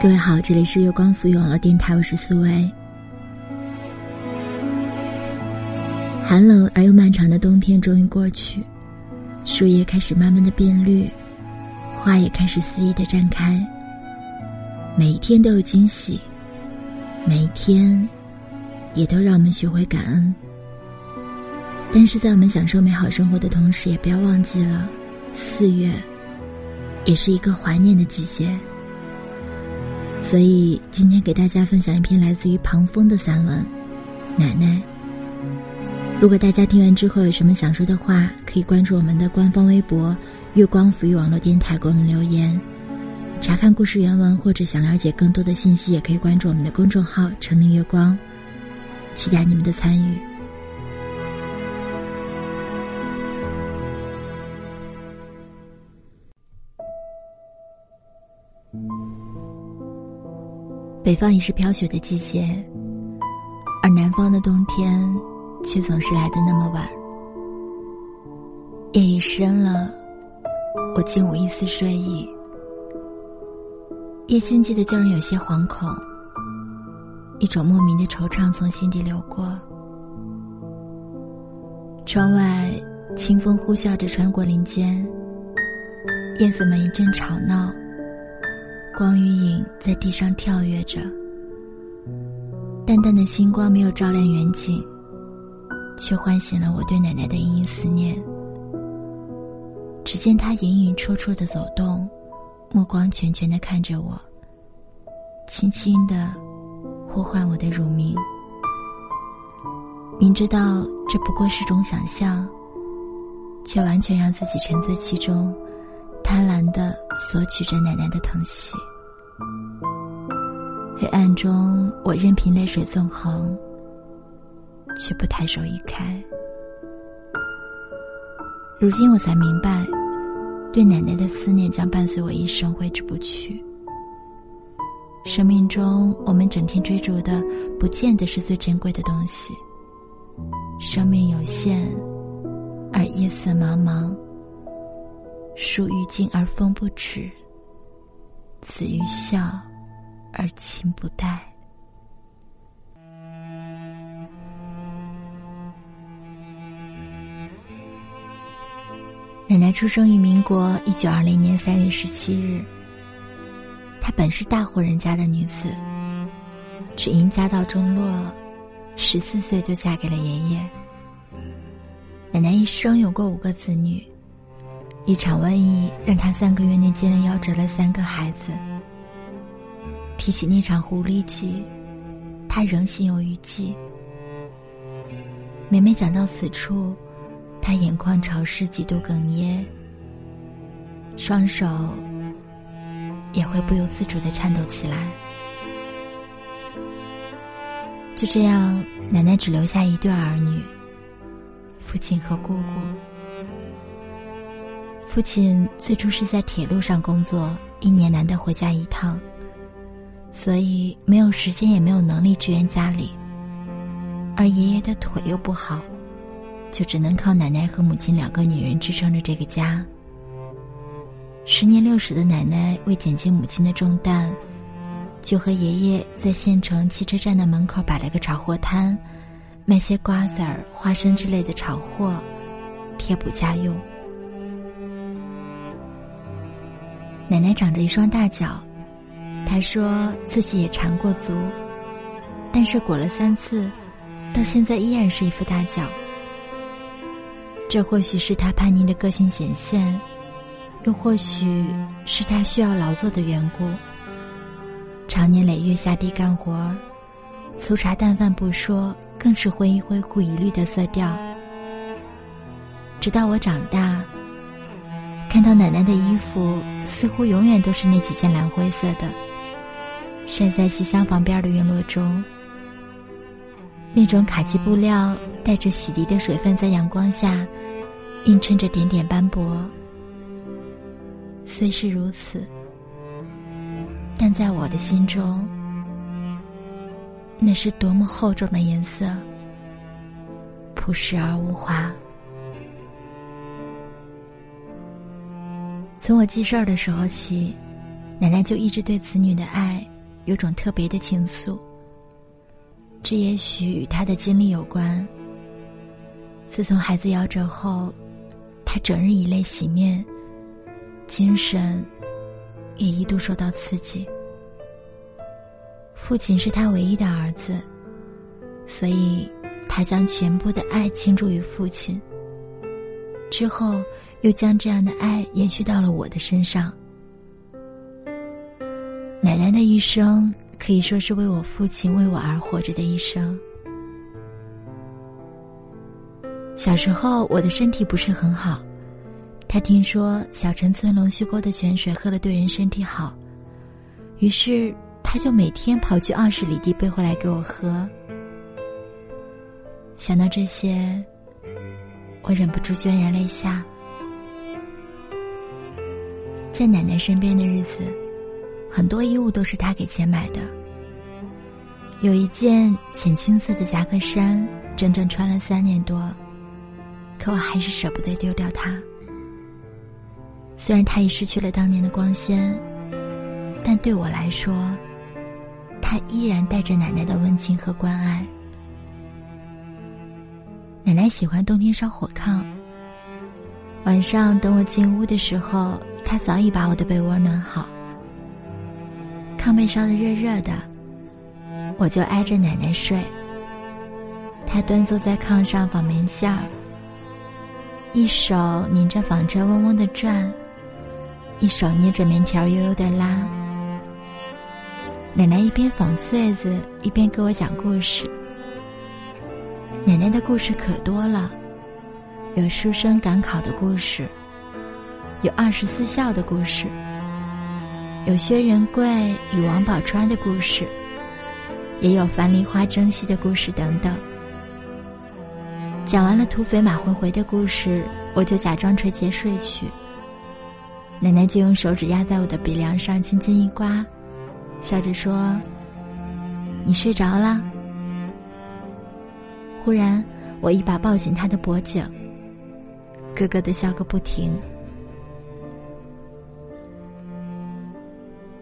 各位好，这里是月光浮语网络电台，我是苏薇。寒冷而又漫长的冬天终于过去，树叶开始慢慢的变绿，花也开始肆意的绽开。每一天都有惊喜，每一天也都让我们学会感恩。但是在我们享受美好生活的同时，也不要忘记了，四月也是一个怀念的季节。所以今天给大家分享一篇来自于庞峰的散文《奶奶》。如果大家听完之后有什么想说的话，可以关注我们的官方微博“月光抚育网络电台”给我们留言。查看故事原文或者想了解更多的信息，也可以关注我们的公众号“成林月光”。期待你们的参与。北方已是飘雪的季节，而南方的冬天却总是来的那么晚。夜已深了，我竟无一丝睡意。夜静寂的叫人有些惶恐，一种莫名的惆怅从心底流过。窗外清风呼啸着穿过林间，叶子们一阵吵闹。光与影在地上跳跃着，淡淡的星光没有照亮远景，却唤醒了我对奶奶的隐隐思念。只见她隐隐绰绰的走动，目光全全的看着我，轻轻的呼唤我的乳名。明知道这不过是种想象，却完全让自己沉醉其中。贪婪的索取着奶奶的疼惜。黑暗中，我任凭泪水纵横，却不抬手一开。如今我才明白，对奶奶的思念将伴随我一生，挥之不去。生命中，我们整天追逐的，不见得是最珍贵的东西。生命有限，而夜色茫茫。树欲静而风不止，子欲孝而亲不待。奶奶出生于民国一九二零年三月十七日。她本是大户人家的女子，只因家道中落，十四岁就嫁给了爷爷。奶奶一生有过五个子女。一场瘟疫让他三个月内接连夭折了三个孩子。提起那场狐狸记，他仍心有余悸。每每讲到此处，他眼眶潮湿，几度哽咽，双手也会不由自主的颤抖起来。就这样，奶奶只留下一对儿女，父亲和姑姑。父亲最初是在铁路上工作，一年难得回家一趟，所以没有时间也没有能力支援家里。而爷爷的腿又不好，就只能靠奶奶和母亲两个女人支撑着这个家。时年六十的奶奶为减轻母亲的重担，就和爷爷在县城汽车站的门口摆了个炒货摊，卖些瓜子儿、花生之类的炒货，贴补家用。奶奶长着一双大脚，她说自己也缠过足，但是裹了三次，到现在依然是一副大脚。这或许是她叛逆的个性显现，又或许是她需要劳作的缘故。常年累月下地干活，粗茶淡饭不说，更是灰一灰忽一绿的色调。直到我长大。看到奶奶的衣服，似乎永远都是那几件蓝灰色的，晒在西厢房边的院落中。那种卡其布料带着洗涤的水分，在阳光下映衬着点点斑驳。虽是如此，但在我的心中，那是多么厚重的颜色，朴实而无华。从我记事儿的时候起，奶奶就一直对子女的爱有种特别的情愫。这也许与她的经历有关。自从孩子夭折后，她整日以泪洗面，精神也一度受到刺激。父亲是他唯一的儿子，所以他将全部的爱倾注于父亲。之后，又将这样的爱延续到了我的身上。奶奶的一生可以说是为我父亲为我而活着的一生。小时候，我的身体不是很好，他听说小陈村龙须沟的泉水喝了对人身体好，于是他就每天跑去二十里地背回来给我喝。想到这些，我忍不住潸然泪下。在奶奶身边的日子。很多衣物都是她给钱买的。有一件浅青色的夹克衫，整整穿了三年多，可我还是舍不得丢掉它。虽然它已失去了当年的光鲜，但对我来说，它依然带着奶奶的温情和关爱。奶奶喜欢冬天烧火炕，晚上等我进屋的时候，他早已把我的被窝暖好。炕被烧得热热的，我就挨着奶奶睡。他端坐在炕上纺棉线儿，一手拧着纺车嗡嗡的转，一手捏着棉条悠悠的拉。奶奶一边纺穗子，一边给我讲故事。奶奶的故事可多了，有书生赶考的故事，有二十四孝的故事。有薛仁贵与王宝钏的故事，也有樊梨花争西的故事等等。讲完了土匪马回回的故事，我就假装垂睫睡去。奶奶就用手指压在我的鼻梁上，轻轻一刮，笑着说：“你睡着了。”忽然，我一把抱紧她的脖颈，咯咯的笑个不停。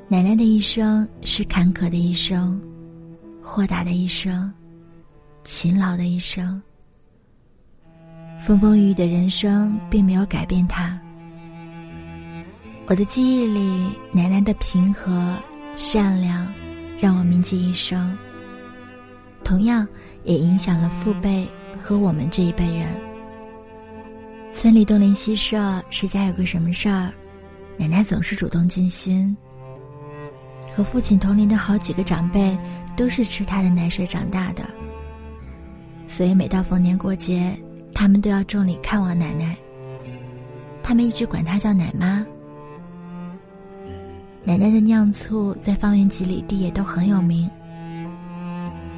奶奶的一生是坎坷的一生，豁达的一生，勤劳的一生。风风雨雨的人生并没有改变她。我的记忆里，奶奶的平和、善良，让我铭记一生。同样，也影响了父辈和我们这一辈人。村里东邻西舍，谁家有个什么事儿，奶奶总是主动尽心。和父亲同龄的好几个长辈，都是吃他的奶水长大的。所以每到逢年过节，他们都要重礼看望奶奶。他们一直管她叫奶妈。奶奶的酿醋在方圆几里地也都很有名，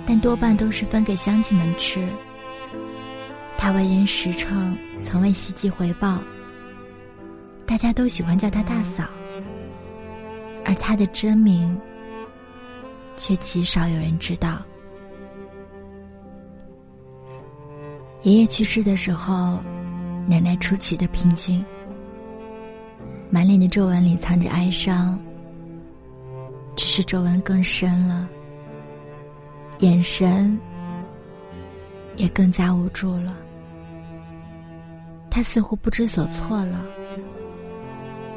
但多半都是分给乡亲们吃。她为人实诚，从未希冀回报。大家都喜欢叫她大嫂。他的真名，却极少有人知道。爷爷去世的时候，奶奶出奇的平静，满脸的皱纹里藏着哀伤，只是皱纹更深了，眼神也更加无助了。他似乎不知所措了，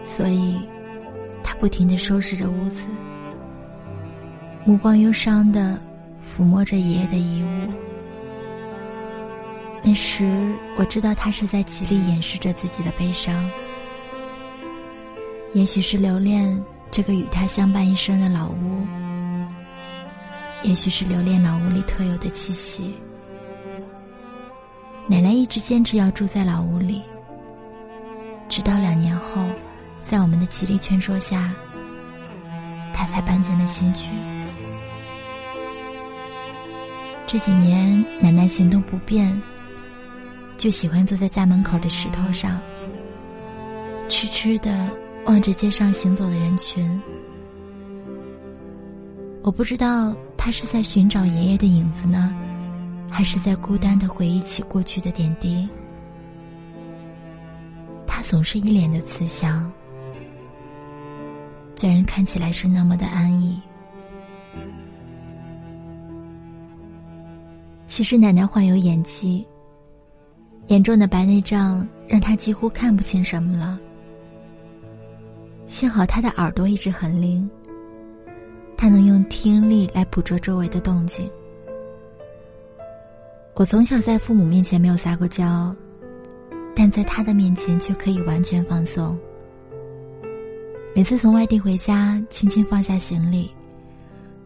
所以。不停的收拾着屋子，目光忧伤的抚摸着爷爷的遗物。那时我知道他是在极力掩饰着自己的悲伤，也许是留恋这个与他相伴一生的老屋，也许是留恋老屋里特有的气息。奶奶一直坚持要住在老屋里，直到两年后。在我们的极力劝说下，他才搬进了新居。这几年，奶奶行动不便，就喜欢坐在家门口的石头上，痴痴的望着街上行走的人群。我不知道他是在寻找爷爷的影子呢，还是在孤单的回忆起过去的点滴。他总是一脸的慈祥。虽然看起来是那么的安逸。其实奶奶患有眼疾，严重的白内障让她几乎看不清什么了。幸好她的耳朵一直很灵，她能用听力来捕捉周围的动静。我从小在父母面前没有撒过娇，但在他的面前却可以完全放松。每次从外地回家，轻轻放下行李，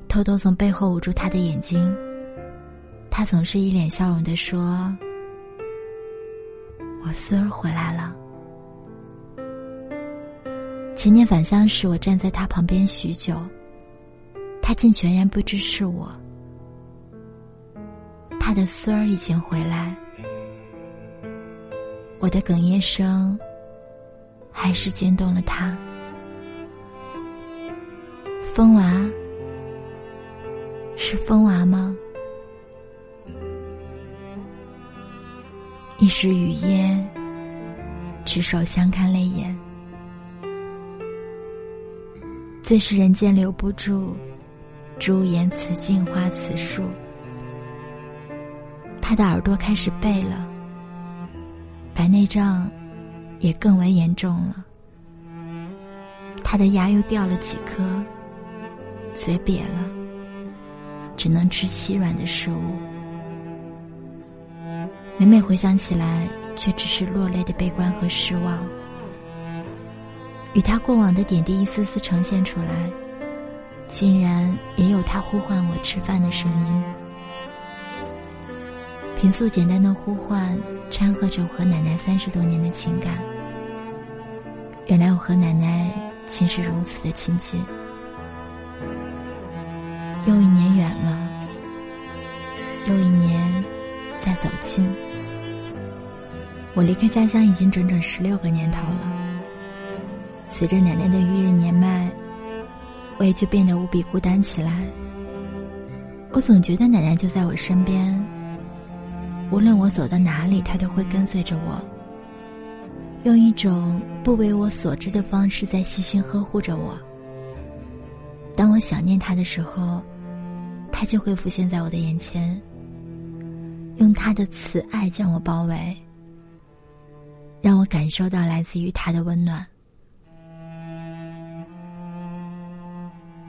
偷偷从背后捂住他的眼睛。他总是一脸笑容的说：“我孙儿回来了。”前年返乡时，我站在他旁边许久，他竟全然不知是我。他的孙儿已经回来，我的哽咽声还是惊动了他。风娃，是风娃吗？一时语噎，执手相看泪眼。最是人间留不住，朱颜辞镜花辞树。他的耳朵开始背了，白内障也更为严重了。他的牙又掉了几颗，嘴瘪了，只能吃稀软的食物。每每回想起来，却只是落泪的悲观和失望。与他过往的点滴一丝丝呈现出来，竟然也有他呼唤我吃饭的声音。平素简单的呼唤，掺和着我和奶奶三十多年的情感。原来我和奶奶竟是如此的亲近。我离开家乡已经整整十六个年头了。随着奶奶的日日年迈，我也就变得无比孤单起来。我总觉得奶奶就在我身边，无论我走到哪里，她都会跟随着我，用一种不为我所知的方式在细心呵护着我。当我想念她的时候，她就会浮现在我的眼前，用她的慈爱将我包围。让我感受到来自于他的温暖。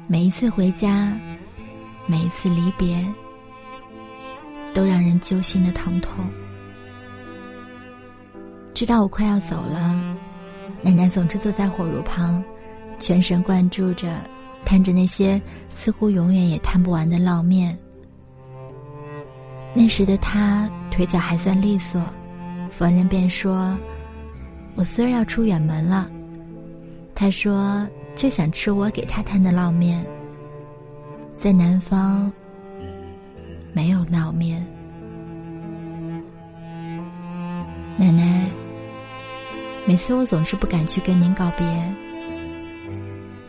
每一次回家，每一次离别，都让人揪心的疼痛。知道我快要走了，奶奶总是坐在火炉旁，全神贯注着摊着那些似乎永远也摊不完的烙面。那时的她腿脚还算利索，逢人便说。我孙儿要出远门了，他说就想吃我给他摊的烙面。在南方没有烙面。奶奶，每次我总是不敢去跟您告别，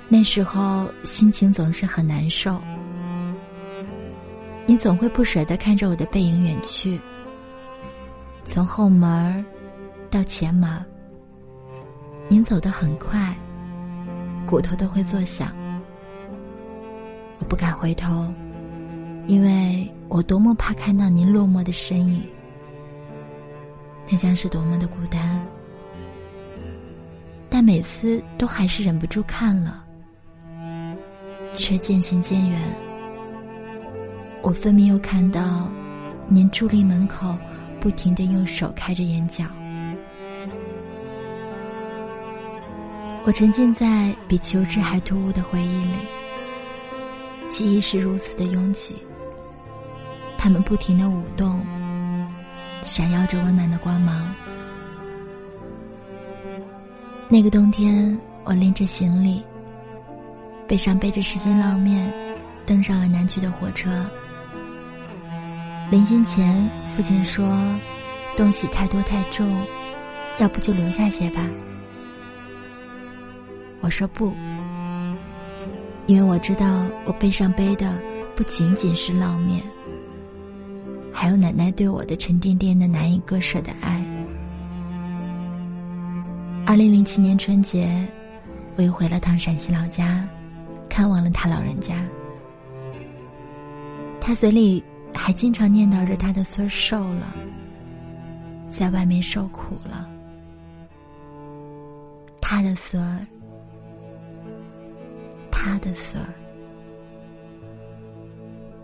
那时候心情总是很难受。你总会不舍得看着我的背影远去，从后门到前门。您走得很快，骨头都会作响。我不敢回头，因为我多么怕看到您落寞的身影。那将是多么的孤单。但每次都还是忍不住看了，却渐行渐远。我分明又看到，您伫立门口，不停的用手开着眼角。我沉浸在比求知还突兀的回忆里，记忆是如此的拥挤，它们不停的舞动，闪耀着温暖的光芒。那个冬天，我拎着行李，背上背着十斤烙面，登上了南去的火车。临行前，父亲说：“东西太多太重，要不就留下些吧。”我说不，因为我知道我背上背的不仅仅是烙面，还有奶奶对我的沉甸甸的难以割舍的爱。二零零七年春节，我又回了趟陕西老家，看望了他老人家。他嘴里还经常念叨着他的孙儿瘦了，在外面受苦了。他的孙儿，他的孙儿。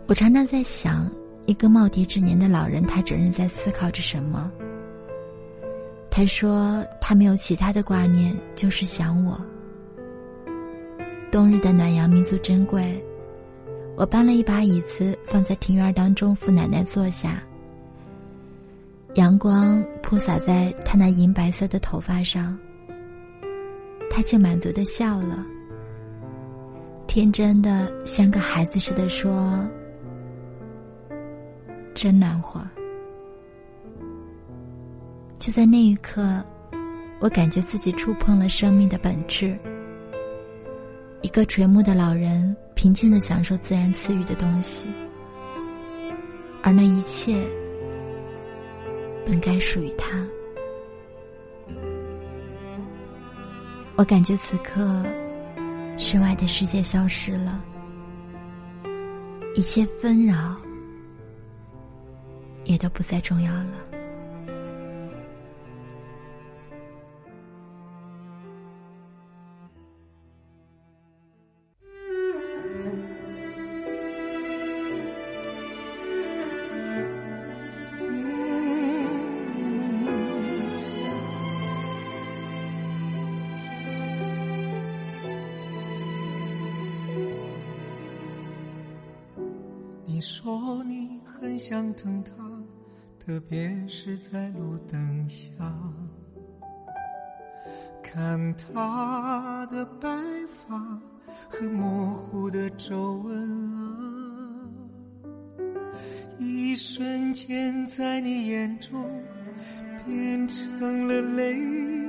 我常常在想，一个耄耋之年的老人，他整日在思考着什么？他说他没有其他的挂念，就是想我。冬日的暖阳弥足珍贵，我搬了一把椅子放在庭院当中，扶奶奶坐下。阳光铺洒在她那银白色的头发上，她竟满足的笑了，天真的像个孩子似的说：“真暖和。”就在那一刻，我感觉自己触碰了生命的本质。一个垂暮的老人，平静的享受自然赐予的东西，而那一切，本该属于他。我感觉此刻，身外的世界消失了，一切纷扰，也都不再重要了。别是在路灯下，看他的白发和模糊的皱纹啊，一瞬间在你眼中变成了泪。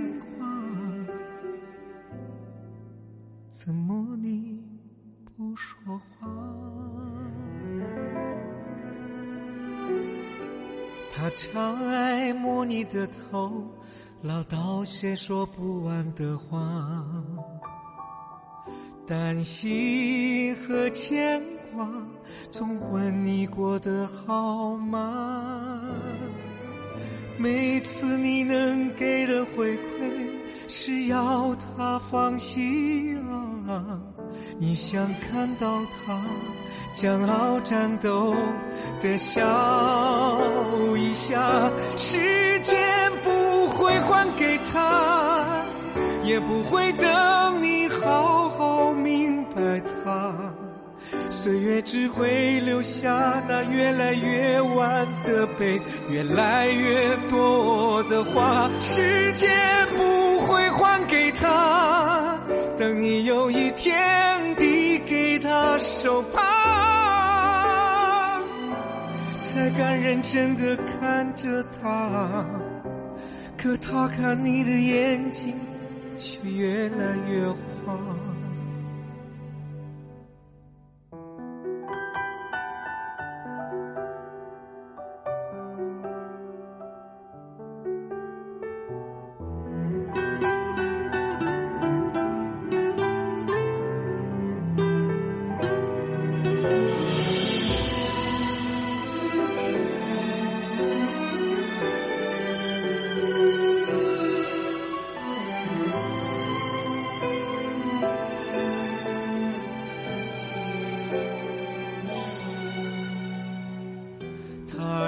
常爱摸你的头，唠叨些说不完的话，担心和牵挂，总问你过得好吗？每次你能给的回是要他放心啊，你想看到他。骄傲战斗的笑一下，时间不会还给他，也不会等你好好明白他。岁月只会留下那越来越晚的悲，越来越多的话。时间不还给他，等你有一天递给他手帕。才敢认真的看着他，可他看你的眼睛却越来越花。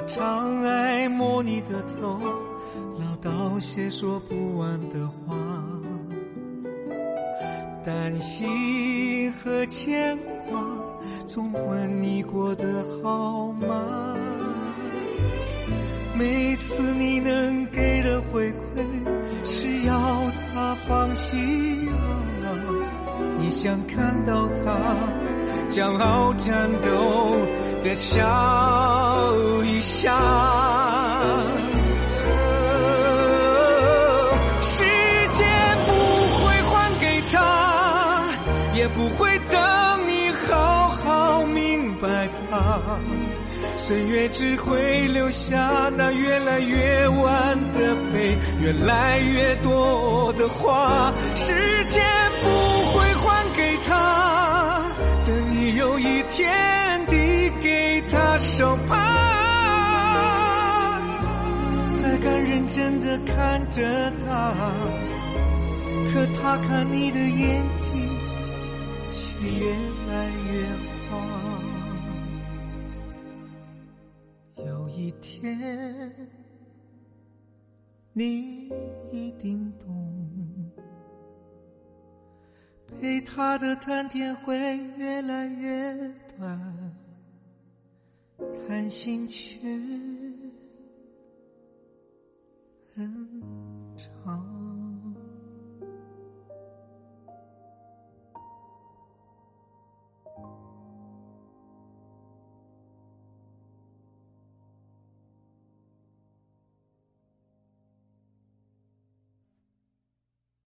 常爱摸你的头，唠叨些说不完的话，担心和牵挂，总问你过得好吗？每次你能给的回馈，是要他放心啊，你想看到他骄傲战斗笑一下时间不会还给他也不会等你好好明白他。岁月只会留下那越来越晚的悲越来越多的话时间不会还给他。等你有一天手帕，才敢认真的看着他。可他看你的眼睛，却越来越慌。有一天，你一定懂。陪他的谈天会越来越短，看心却很。